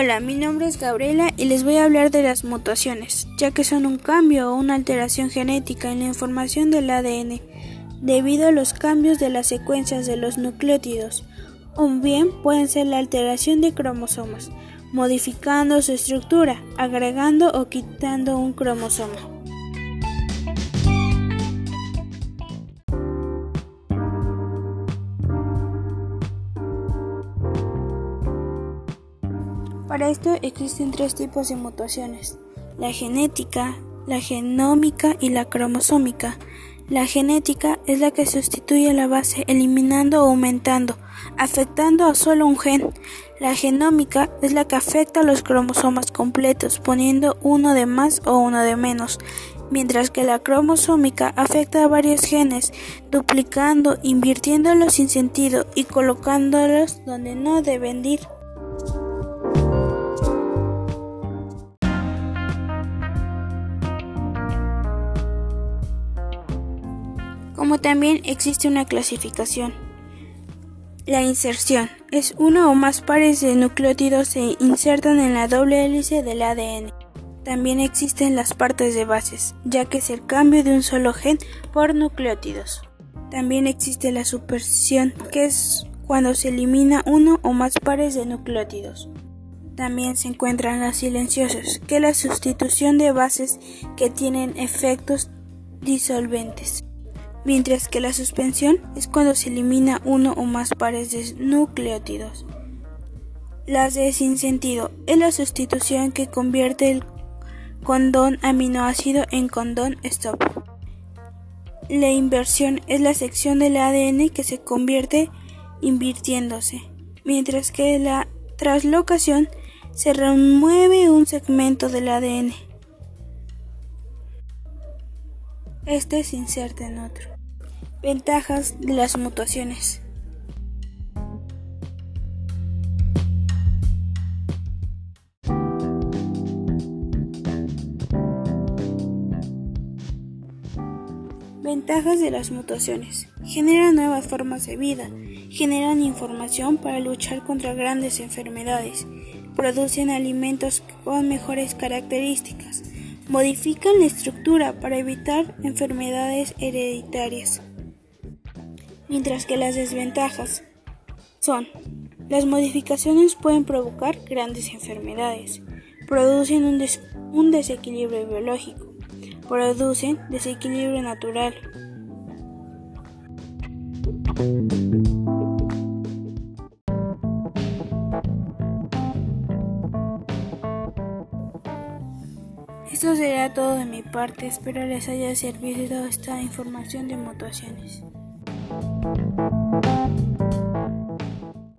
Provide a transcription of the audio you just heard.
Hola, mi nombre es Gabriela y les voy a hablar de las mutaciones, ya que son un cambio o una alteración genética en la información del ADN debido a los cambios de las secuencias de los nucleótidos, o bien pueden ser la alteración de cromosomas, modificando su estructura, agregando o quitando un cromosoma. Para esto existen tres tipos de mutaciones, la genética, la genómica y la cromosómica. La genética es la que sustituye la base eliminando o aumentando, afectando a solo un gen. La genómica es la que afecta a los cromosomas completos, poniendo uno de más o uno de menos, mientras que la cromosómica afecta a varios genes, duplicando, invirtiéndolos sin sentido y colocándolos donde no deben ir. Como también existe una clasificación. La inserción es uno o más pares de nucleótidos se insertan en la doble hélice del ADN. También existen las partes de bases, ya que es el cambio de un solo gen por nucleótidos. También existe la supersión, que es cuando se elimina uno o más pares de nucleótidos. También se encuentran las silenciosas, que es la sustitución de bases que tienen efectos disolventes mientras que la suspensión es cuando se elimina uno o más pares de nucleótidos. Las de sin sentido es la sustitución que convierte el condón aminoácido en condón stop. La inversión es la sección del ADN que se convierte invirtiéndose, mientras que la traslocación se remueve un segmento del ADN. Este se inserta en otro. Ventajas de las mutaciones. Ventajas de las mutaciones. Generan nuevas formas de vida, generan información para luchar contra grandes enfermedades, producen alimentos con mejores características, modifican la estructura para evitar enfermedades hereditarias. Mientras que las desventajas son las modificaciones pueden provocar grandes enfermedades, producen un, desequilibrio biológico, producen desequilibrio natural. Esto será todo de mi parte, espero les haya servido esta información de mutaciones.